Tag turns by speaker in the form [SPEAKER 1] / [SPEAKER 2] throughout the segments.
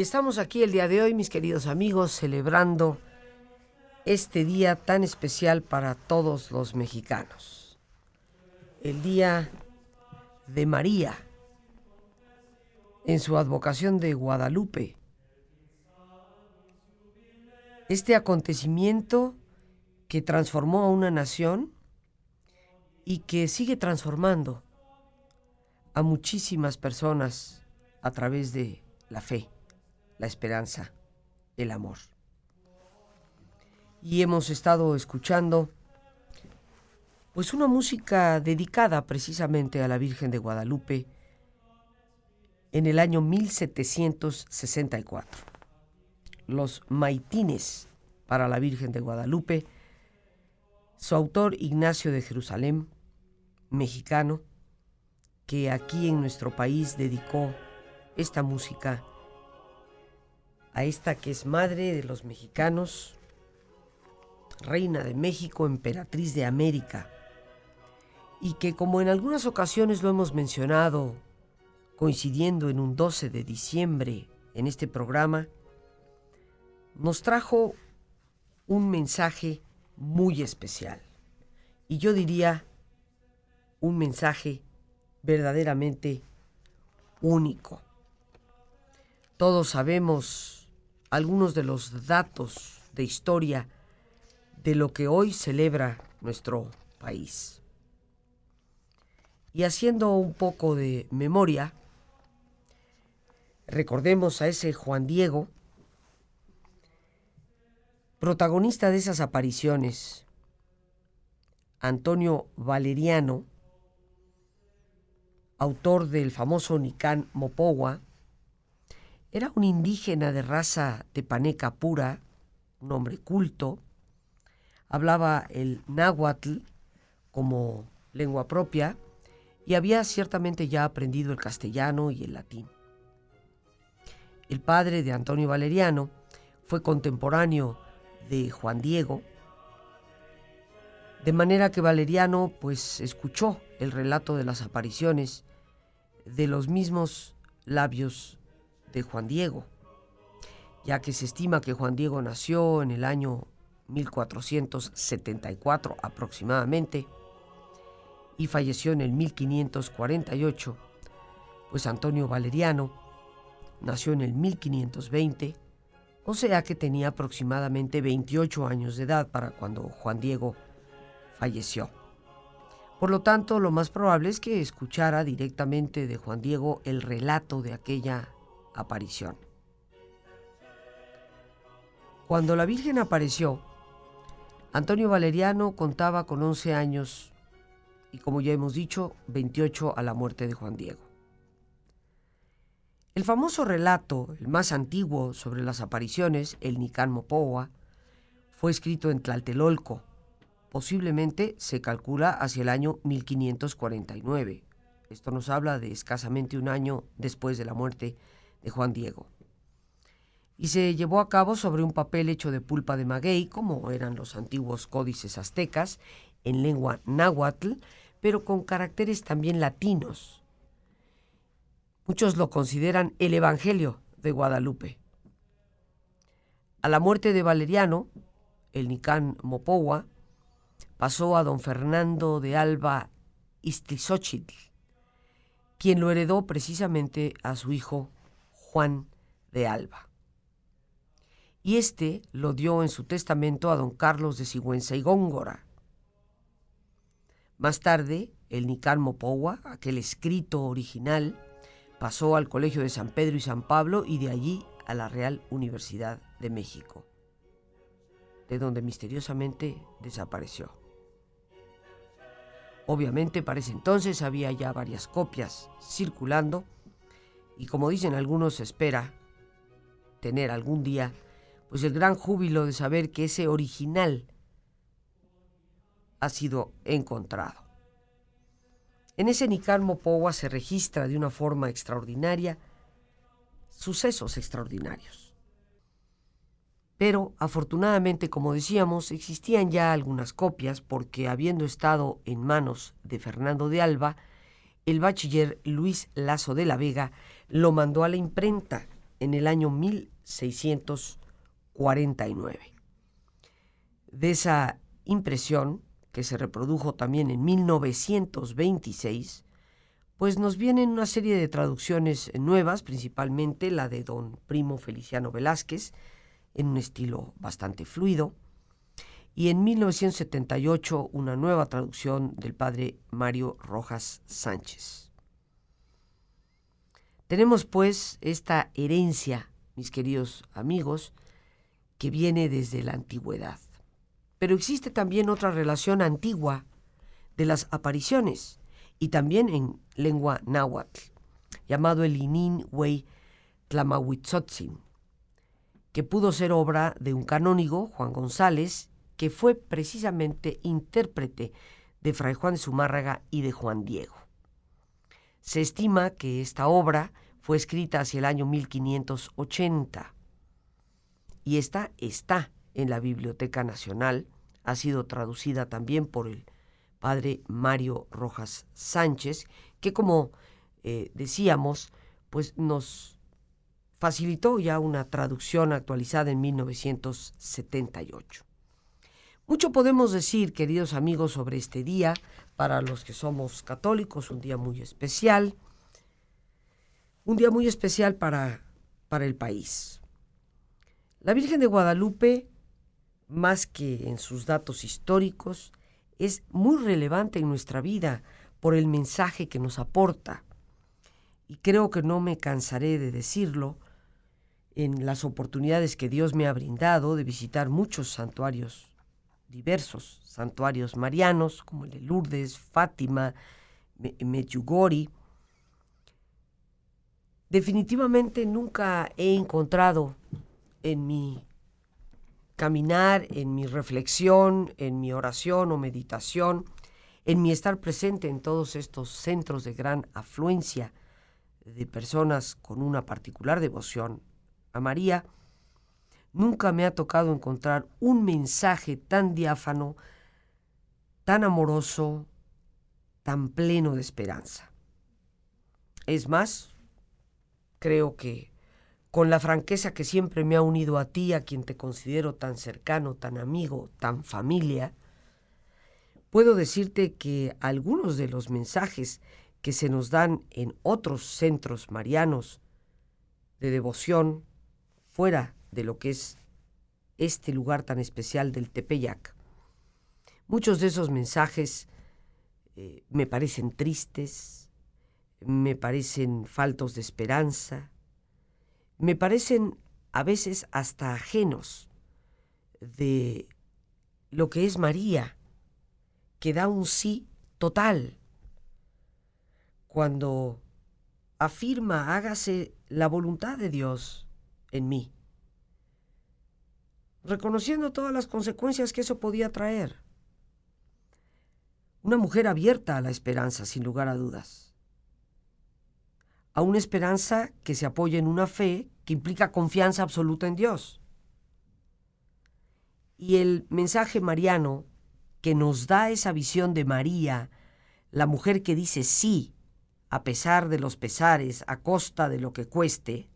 [SPEAKER 1] Y estamos aquí el día de hoy, mis queridos amigos, celebrando este día tan especial para todos los mexicanos. El día de María, en su advocación de Guadalupe. Este acontecimiento que transformó a una nación y que sigue transformando a muchísimas personas a través de la fe la esperanza, el amor. Y hemos estado escuchando pues una música dedicada precisamente a la Virgen de Guadalupe en el año 1764. Los maitines para la Virgen de Guadalupe, su autor Ignacio de Jerusalén, mexicano, que aquí en nuestro país dedicó esta música a esta que es madre de los mexicanos, reina de México, emperatriz de América, y que como en algunas ocasiones lo hemos mencionado, coincidiendo en un 12 de diciembre en este programa, nos trajo un mensaje muy especial. Y yo diría un mensaje verdaderamente único. Todos sabemos algunos de los datos de historia de lo que hoy celebra nuestro país. Y haciendo un poco de memoria, recordemos a ese Juan Diego, protagonista de esas apariciones, Antonio Valeriano, autor del famoso Nicán Mopowa, era un indígena de raza tepaneca pura, un hombre culto, hablaba el náhuatl como lengua propia y había ciertamente ya aprendido el castellano y el latín. El padre de Antonio Valeriano fue contemporáneo de Juan Diego, de manera que Valeriano pues escuchó el relato de las apariciones de los mismos labios de Juan Diego, ya que se estima que Juan Diego nació en el año 1474 aproximadamente y falleció en el 1548, pues Antonio Valeriano nació en el 1520, o sea que tenía aproximadamente 28 años de edad para cuando Juan Diego falleció. Por lo tanto, lo más probable es que escuchara directamente de Juan Diego el relato de aquella aparición. Cuando la Virgen apareció, Antonio Valeriano contaba con 11 años y como ya hemos dicho, 28 a la muerte de Juan Diego. El famoso relato, el más antiguo sobre las apariciones, el Nicán Mopoa, fue escrito en Tlaltelolco. Posiblemente se calcula hacia el año 1549. Esto nos habla de escasamente un año después de la muerte de Juan Diego. Y se llevó a cabo sobre un papel hecho de pulpa de maguey, como eran los antiguos códices aztecas, en lengua náhuatl, pero con caracteres también latinos. Muchos lo consideran el Evangelio de Guadalupe. A la muerte de Valeriano, el Nicán Mopowa pasó a don Fernando de Alba Istizóchitl, quien lo heredó precisamente a su hijo Juan de Alba. Y este lo dio en su testamento a don Carlos de Sigüenza y Góngora. Más tarde, el Nicán Mopowa, aquel escrito original, pasó al Colegio de San Pedro y San Pablo y de allí a la Real Universidad de México, de donde misteriosamente desapareció. Obviamente para ese entonces había ya varias copias circulando y como dicen algunos espera tener algún día pues el gran júbilo de saber que ese original ha sido encontrado. En ese Nican Mopowa se registra de una forma extraordinaria sucesos extraordinarios. Pero afortunadamente, como decíamos, existían ya algunas copias porque habiendo estado en manos de Fernando de Alba, el bachiller Luis Lazo de la Vega lo mandó a la imprenta en el año 1649. De esa impresión, que se reprodujo también en 1926, pues nos vienen una serie de traducciones nuevas, principalmente la de don Primo Feliciano Velázquez, en un estilo bastante fluido, y en 1978 una nueva traducción del padre Mario Rojas Sánchez. Tenemos pues esta herencia, mis queridos amigos, que viene desde la antigüedad. Pero existe también otra relación antigua de las apariciones, y también en lengua náhuatl, llamado el Inin Wei Tlamahuitzotzin, que pudo ser obra de un canónigo, Juan González, que fue precisamente intérprete de Fray Juan de Zumárraga y de Juan Diego. Se estima que esta obra fue escrita hacia el año 1580 y esta está en la Biblioteca Nacional, ha sido traducida también por el padre Mario Rojas Sánchez, que como eh, decíamos, pues nos facilitó ya una traducción actualizada en 1978. Mucho podemos decir, queridos amigos, sobre este día, para los que somos católicos, un día muy especial, un día muy especial para, para el país. La Virgen de Guadalupe, más que en sus datos históricos, es muy relevante en nuestra vida por el mensaje que nos aporta. Y creo que no me cansaré de decirlo en las oportunidades que Dios me ha brindado de visitar muchos santuarios diversos, santuarios marianos como el de Lourdes, Fátima, Medjugorje. Definitivamente nunca he encontrado en mi caminar, en mi reflexión, en mi oración o meditación, en mi estar presente en todos estos centros de gran afluencia de personas con una particular devoción a María, nunca me ha tocado encontrar un mensaje tan diáfano, tan amoroso, tan pleno de esperanza. Es más, creo que con la franqueza que siempre me ha unido a ti, a quien te considero tan cercano, tan amigo, tan familia, puedo decirte que algunos de los mensajes que se nos dan en otros centros marianos de devoción, fuera de lo que es este lugar tan especial del Tepeyac, muchos de esos mensajes eh, me parecen tristes, me parecen faltos de esperanza, me parecen a veces hasta ajenos de lo que es María, que da un sí total. Cuando afirma hágase la voluntad de Dios en mí, reconociendo todas las consecuencias que eso podía traer. Una mujer abierta a la esperanza, sin lugar a dudas a una esperanza que se apoya en una fe que implica confianza absoluta en Dios. Y el mensaje mariano que nos da esa visión de María, la mujer que dice sí, a pesar de los pesares, a costa de lo que cueste,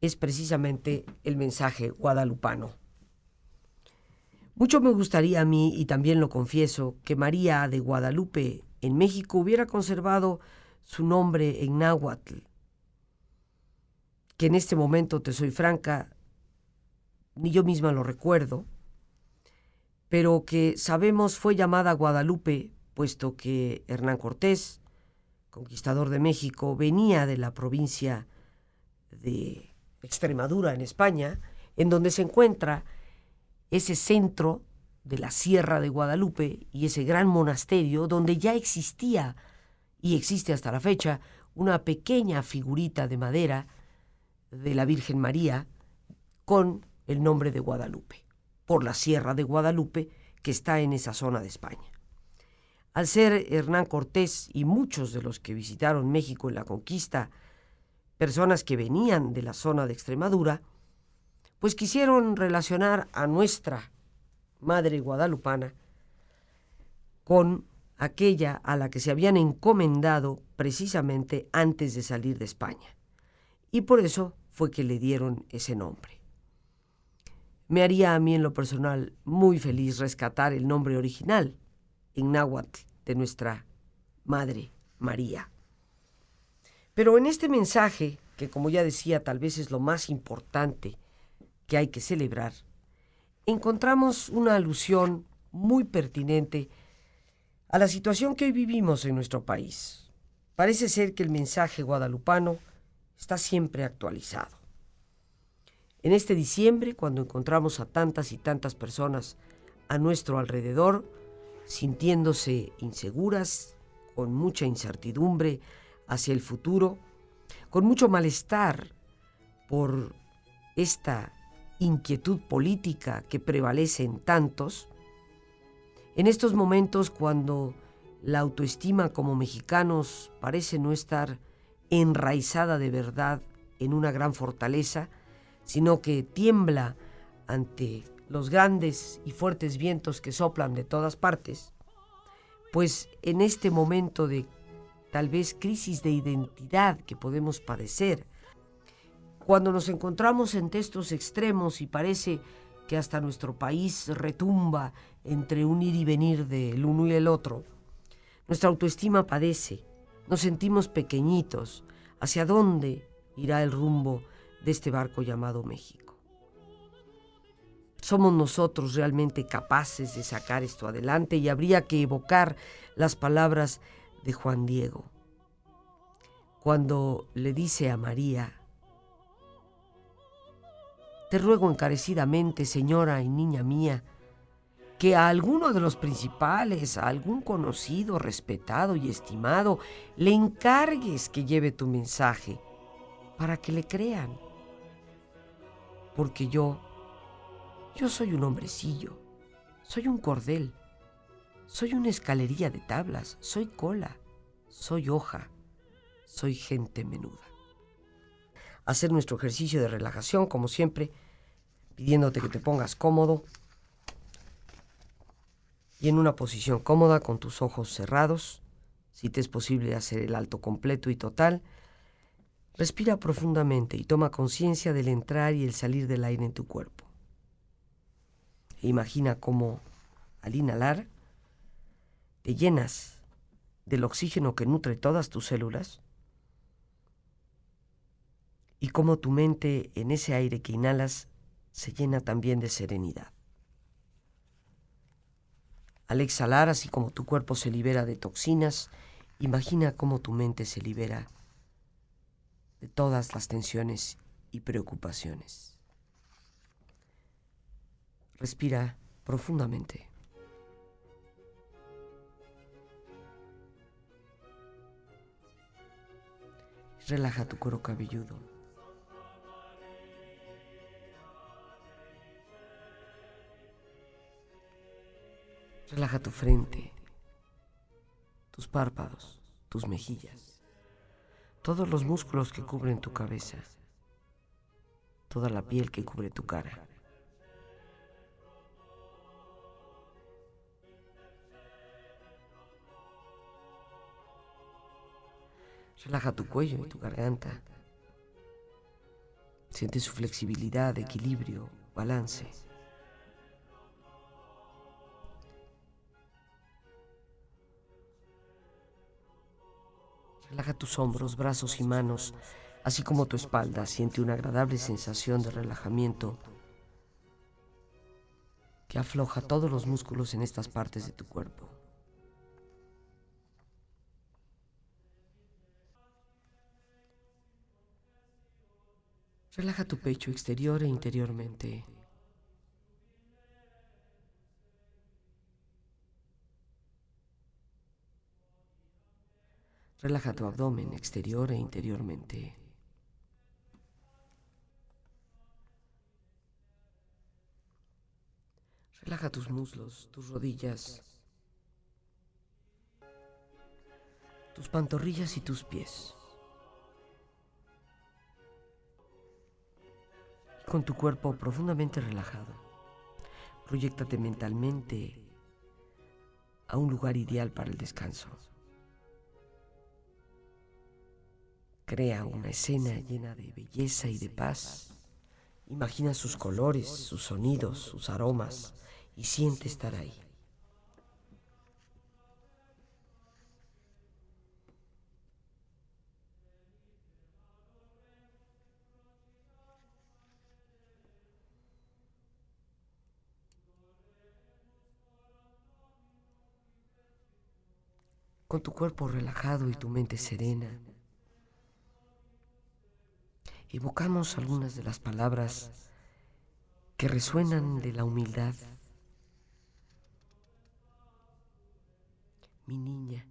[SPEAKER 1] es precisamente el mensaje guadalupano. Mucho me gustaría a mí, y también lo confieso, que María de Guadalupe en México hubiera conservado su nombre en náhuatl, que en este momento, te soy franca, ni yo misma lo recuerdo, pero que sabemos fue llamada Guadalupe, puesto que Hernán Cortés, conquistador de México, venía de la provincia de Extremadura, en España, en donde se encuentra ese centro de la Sierra de Guadalupe y ese gran monasterio donde ya existía y existe hasta la fecha una pequeña figurita de madera de la Virgen María con el nombre de Guadalupe, por la Sierra de Guadalupe que está en esa zona de España. Al ser Hernán Cortés y muchos de los que visitaron México en la conquista, personas que venían de la zona de Extremadura, pues quisieron relacionar a nuestra Madre Guadalupana con aquella a la que se habían encomendado precisamente antes de salir de España. Y por eso fue que le dieron ese nombre. Me haría a mí en lo personal muy feliz rescatar el nombre original en náhuatl de nuestra Madre María. Pero en este mensaje, que como ya decía tal vez es lo más importante que hay que celebrar, encontramos una alusión muy pertinente a la situación que hoy vivimos en nuestro país. Parece ser que el mensaje guadalupano está siempre actualizado. En este diciembre, cuando encontramos a tantas y tantas personas a nuestro alrededor, sintiéndose inseguras, con mucha incertidumbre hacia el futuro, con mucho malestar por esta inquietud política que prevalece en tantos, en estos momentos cuando la autoestima como mexicanos parece no estar enraizada de verdad en una gran fortaleza, sino que tiembla ante los grandes y fuertes vientos que soplan de todas partes, pues en este momento de tal vez crisis de identidad que podemos padecer, cuando nos encontramos en estos extremos y parece que hasta nuestro país retumba entre un ir y venir del uno y el otro, nuestra autoestima padece, nos sentimos pequeñitos. ¿Hacia dónde irá el rumbo de este barco llamado México? ¿Somos nosotros realmente capaces de sacar esto adelante? Y habría que evocar las palabras de Juan Diego, cuando le dice a María, te ruego encarecidamente, señora y niña mía, que a alguno de los principales, a algún conocido, respetado y estimado, le encargues que lleve tu mensaje para que le crean. Porque yo, yo soy un hombrecillo, soy un cordel, soy una escalería de tablas, soy cola, soy hoja, soy gente menuda hacer nuestro ejercicio de relajación, como siempre, pidiéndote que te pongas cómodo y en una posición cómoda con tus ojos cerrados, si te es posible hacer el alto completo y total. Respira profundamente y toma conciencia del entrar y el salir del aire en tu cuerpo. E imagina cómo al inhalar te llenas del oxígeno que nutre todas tus células y cómo tu mente en ese aire que inhalas se llena también de serenidad. Al exhalar, así como tu cuerpo se libera de toxinas, imagina cómo tu mente se libera de todas las tensiones y preocupaciones. Respira profundamente. Relaja tu cuero cabelludo. Relaja tu frente, tus párpados, tus mejillas, todos los músculos que cubren tu cabeza, toda la piel que cubre tu cara. Relaja tu cuello y tu garganta. Siente su flexibilidad, equilibrio, balance. Relaja tus hombros, brazos y manos, así como tu espalda. Siente una agradable sensación de relajamiento que afloja todos los músculos en estas partes de tu cuerpo. Relaja tu pecho exterior e interiormente. Relaja tu abdomen exterior e interiormente. Relaja tus muslos, tus rodillas, tus pantorrillas y tus pies. Con tu cuerpo profundamente relajado, proyectate mentalmente a un lugar ideal para el descanso. Crea una escena llena de belleza y de paz. Imagina sus colores, sus sonidos, sus aromas y siente estar ahí. Con tu cuerpo relajado y tu mente serena. Evocamos algunas de las palabras que resuenan de la humildad. Mi niña,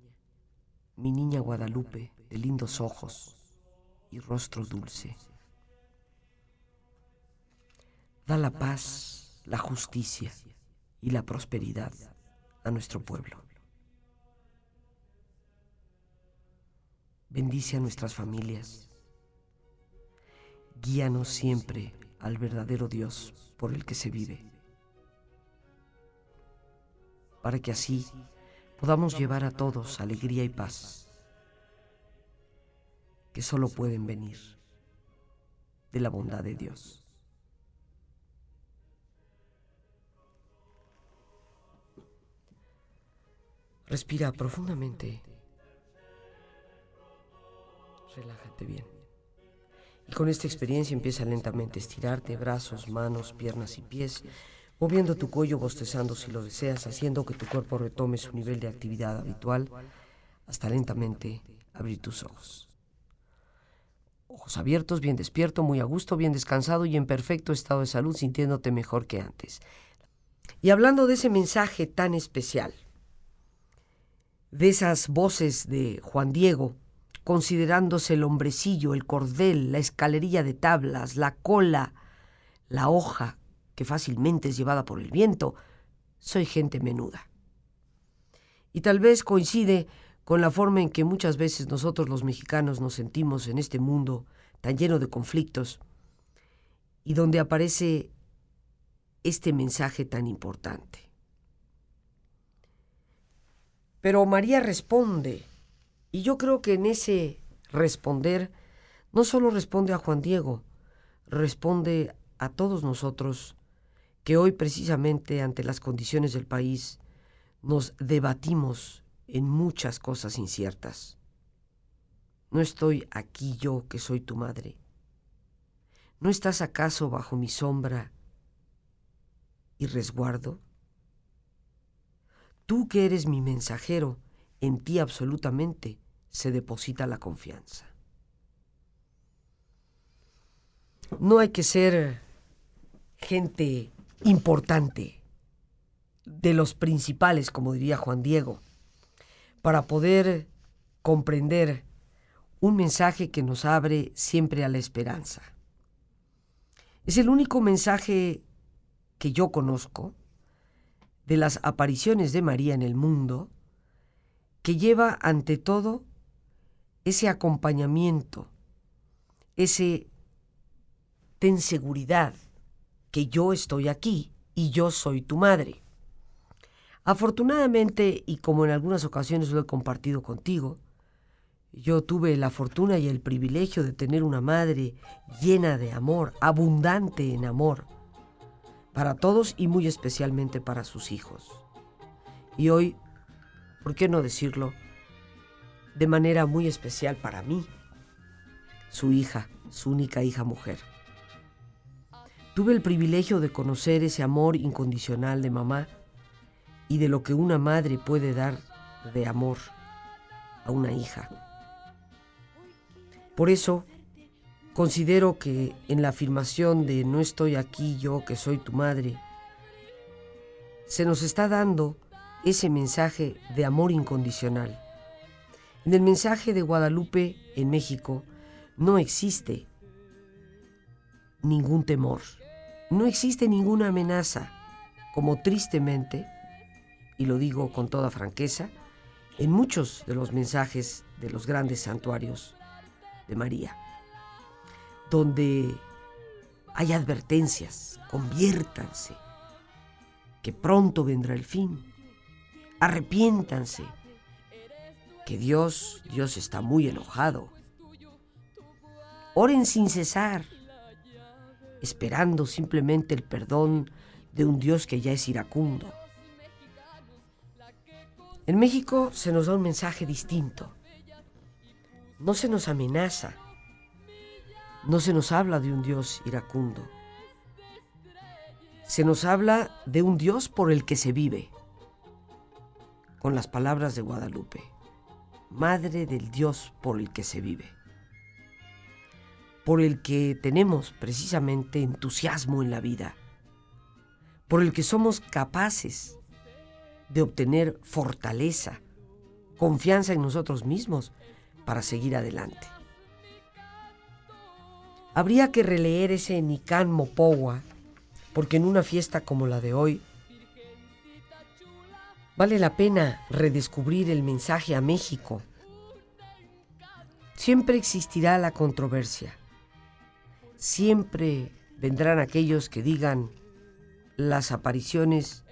[SPEAKER 1] mi niña Guadalupe, de lindos ojos y rostro dulce. Da la paz, la justicia y la prosperidad a nuestro pueblo. Bendice a nuestras familias. Guíanos siempre al verdadero Dios por el que se vive, para que así podamos llevar a todos alegría y paz, que solo pueden venir de la bondad de Dios. Respira profundamente relájate bien. Y con esta experiencia empieza lentamente a estirarte brazos, manos, piernas y pies, moviendo tu cuello, bostezando si lo deseas, haciendo que tu cuerpo retome su nivel de actividad habitual, hasta lentamente abrir tus ojos. Ojos abiertos, bien despierto, muy a gusto, bien descansado y en perfecto estado de salud, sintiéndote mejor que antes. Y hablando de ese mensaje tan especial, de esas voces de Juan Diego, considerándose el hombrecillo, el cordel, la escalerilla de tablas, la cola, la hoja que fácilmente es llevada por el viento, soy gente menuda. Y tal vez coincide con la forma en que muchas veces nosotros los mexicanos nos sentimos en este mundo tan lleno de conflictos y donde aparece este mensaje tan importante. Pero María responde, y yo creo que en ese responder no solo responde a Juan Diego, responde a todos nosotros que hoy precisamente ante las condiciones del país nos debatimos en muchas cosas inciertas. ¿No estoy aquí yo que soy tu madre? ¿No estás acaso bajo mi sombra y resguardo? Tú que eres mi mensajero, en ti absolutamente se deposita la confianza. No hay que ser gente importante, de los principales, como diría Juan Diego, para poder comprender un mensaje que nos abre siempre a la esperanza. Es el único mensaje que yo conozco de las apariciones de María en el mundo que lleva ante todo ese acompañamiento, ese ten seguridad que yo estoy aquí y yo soy tu madre. Afortunadamente, y como en algunas ocasiones lo he compartido contigo, Yo tuve la fortuna y el privilegio de tener una madre llena de amor, abundante en amor, para todos y muy especialmente para sus hijos. Y hoy, ¿por qué no decirlo? De manera muy especial para mí, su hija, su única hija mujer. Tuve el privilegio de conocer ese amor incondicional de mamá y de lo que una madre puede dar de amor a una hija. Por eso, considero que en la afirmación de no estoy aquí yo que soy tu madre, se nos está dando ese mensaje de amor incondicional. En el mensaje de Guadalupe en México no existe ningún temor, no existe ninguna amenaza, como tristemente, y lo digo con toda franqueza, en muchos de los mensajes de los grandes santuarios de María, donde hay advertencias, conviértanse, que pronto vendrá el fin, arrepiéntanse, que Dios, Dios está muy enojado. Oren sin cesar, esperando simplemente el perdón de un Dios que ya es iracundo. En México se nos da un mensaje distinto. No se nos amenaza, no se nos habla de un Dios iracundo. Se nos habla de un Dios por el que se vive, con las palabras de Guadalupe, Madre del Dios por el que se vive por el que tenemos precisamente entusiasmo en la vida, por el que somos capaces de obtener fortaleza, confianza en nosotros mismos para seguir adelante. Habría que releer ese Nican Mopowa, porque en una fiesta como la de hoy, vale la pena redescubrir el mensaje a México. Siempre existirá la controversia siempre vendrán aquellos que digan las apariciones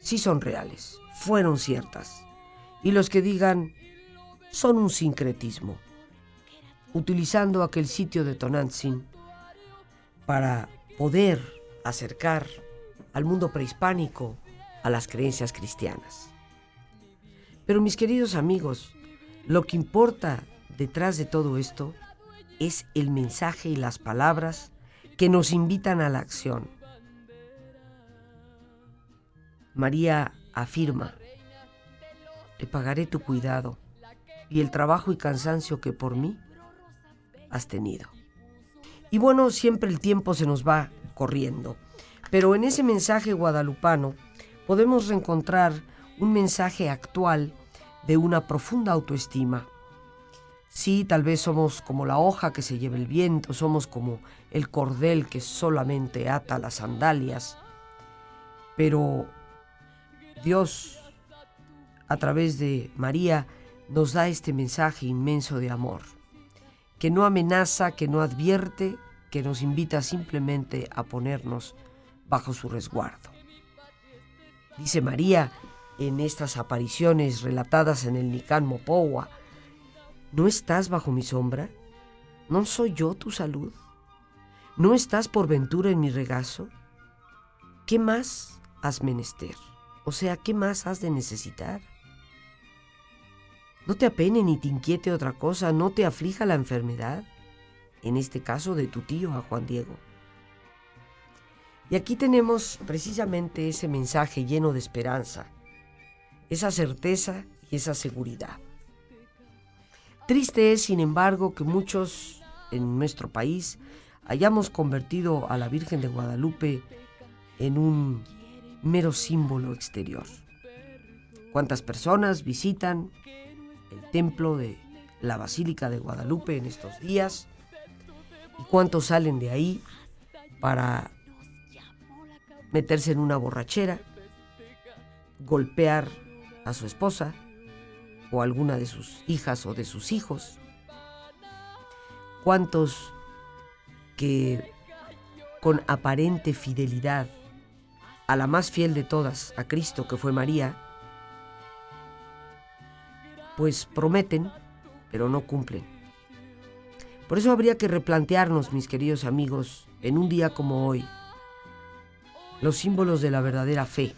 [SPEAKER 1] sí son reales, fueron ciertas, y los que digan son un sincretismo, utilizando aquel sitio de Tonantzin para poder acercar al mundo prehispánico a las creencias cristianas. Pero mis queridos amigos, lo que importa detrás de todo esto es el mensaje y las palabras que nos invitan a la acción. María afirma, te pagaré tu cuidado y el trabajo y cansancio que por mí has tenido. Y bueno, siempre el tiempo se nos va corriendo, pero en ese mensaje guadalupano podemos reencontrar un mensaje actual de una profunda autoestima Sí, tal vez somos como la hoja que se lleva el viento, somos como el cordel que solamente ata las sandalias, pero Dios, a través de María, nos da este mensaje inmenso de amor, que no amenaza, que no advierte, que nos invita simplemente a ponernos bajo su resguardo. Dice María en estas apariciones relatadas en el Nican Mopowa, ¿No estás bajo mi sombra? ¿No soy yo tu salud? ¿No estás por ventura en mi regazo? ¿Qué más has menester? O sea, ¿qué más has de necesitar? No te apene ni te inquiete otra cosa, no te aflija la enfermedad, en este caso de tu tío a Juan Diego. Y aquí tenemos precisamente ese mensaje lleno de esperanza, esa certeza y esa seguridad. Triste es, sin embargo, que muchos en nuestro país hayamos convertido a la Virgen de Guadalupe en un mero símbolo exterior. ¿Cuántas personas visitan el templo de la Basílica de Guadalupe en estos días? ¿Y cuántos salen de ahí para meterse en una borrachera, golpear a su esposa, o alguna de sus hijas o de sus hijos. ¿Cuántos que con aparente fidelidad a la más fiel de todas, a Cristo que fue María, pues prometen pero no cumplen. Por eso habría que replantearnos, mis queridos amigos, en un día como hoy, los símbolos de la verdadera fe.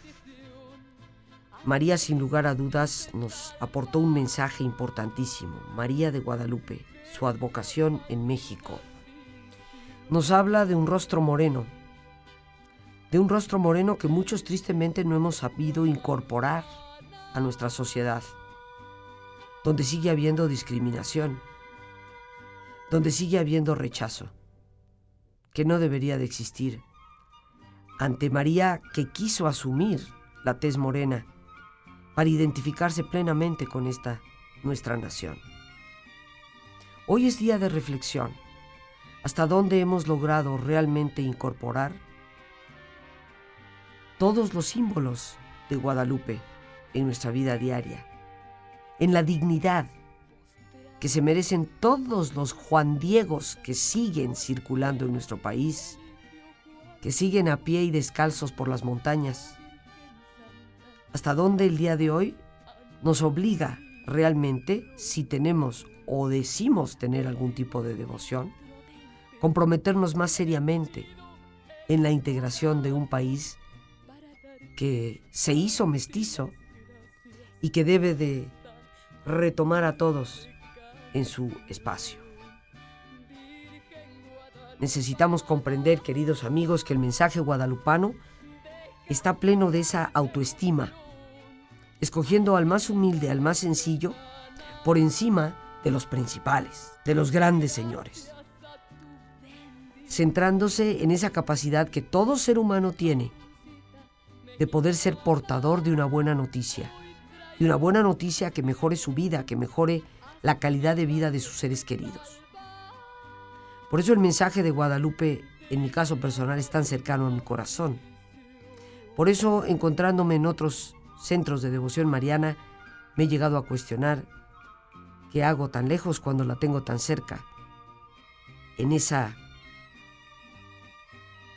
[SPEAKER 1] María, sin lugar a dudas, nos aportó un mensaje importantísimo. María de Guadalupe, su advocación en México. Nos habla de un rostro moreno, de un rostro moreno que muchos tristemente no hemos sabido incorporar a nuestra sociedad, donde sigue habiendo discriminación, donde sigue habiendo rechazo, que no debería de existir. Ante María que quiso asumir la tez morena para identificarse plenamente con esta nuestra nación. Hoy es día de reflexión. ¿Hasta dónde hemos logrado realmente incorporar todos los símbolos de Guadalupe en nuestra vida diaria, en la dignidad que se merecen todos los Juan Diegos que siguen circulando en nuestro país, que siguen a pie y descalzos por las montañas. ¿Hasta dónde el día de hoy nos obliga realmente, si tenemos o decimos tener algún tipo de devoción, comprometernos más seriamente en la integración de un país que se hizo mestizo y que debe de retomar a todos en su espacio. Necesitamos comprender, queridos amigos, que el mensaje guadalupano está pleno de esa autoestima, escogiendo al más humilde, al más sencillo, por encima de los principales, de los grandes señores, centrándose en esa capacidad que todo ser humano tiene de poder ser portador de una buena noticia. Y una buena noticia que mejore su vida, que mejore la calidad de vida de sus seres queridos. Por eso el mensaje de Guadalupe, en mi caso personal, es tan cercano a mi corazón. Por eso, encontrándome en otros centros de devoción mariana, me he llegado a cuestionar qué hago tan lejos cuando la tengo tan cerca. En esa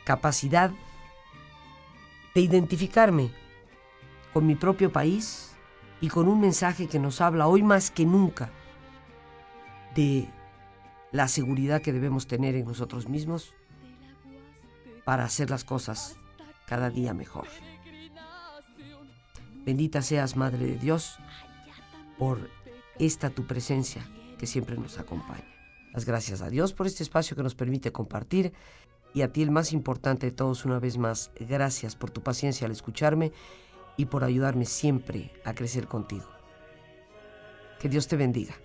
[SPEAKER 1] capacidad de identificarme con mi propio país y con un mensaje que nos habla hoy más que nunca de la seguridad que debemos tener en nosotros mismos para hacer las cosas cada día mejor. Bendita seas, Madre de Dios, por esta tu presencia que siempre nos acompaña. Las gracias a Dios por este espacio que nos permite compartir y a ti el más importante de todos una vez más, gracias por tu paciencia al escucharme y por ayudarme siempre a crecer contigo. Que Dios te bendiga.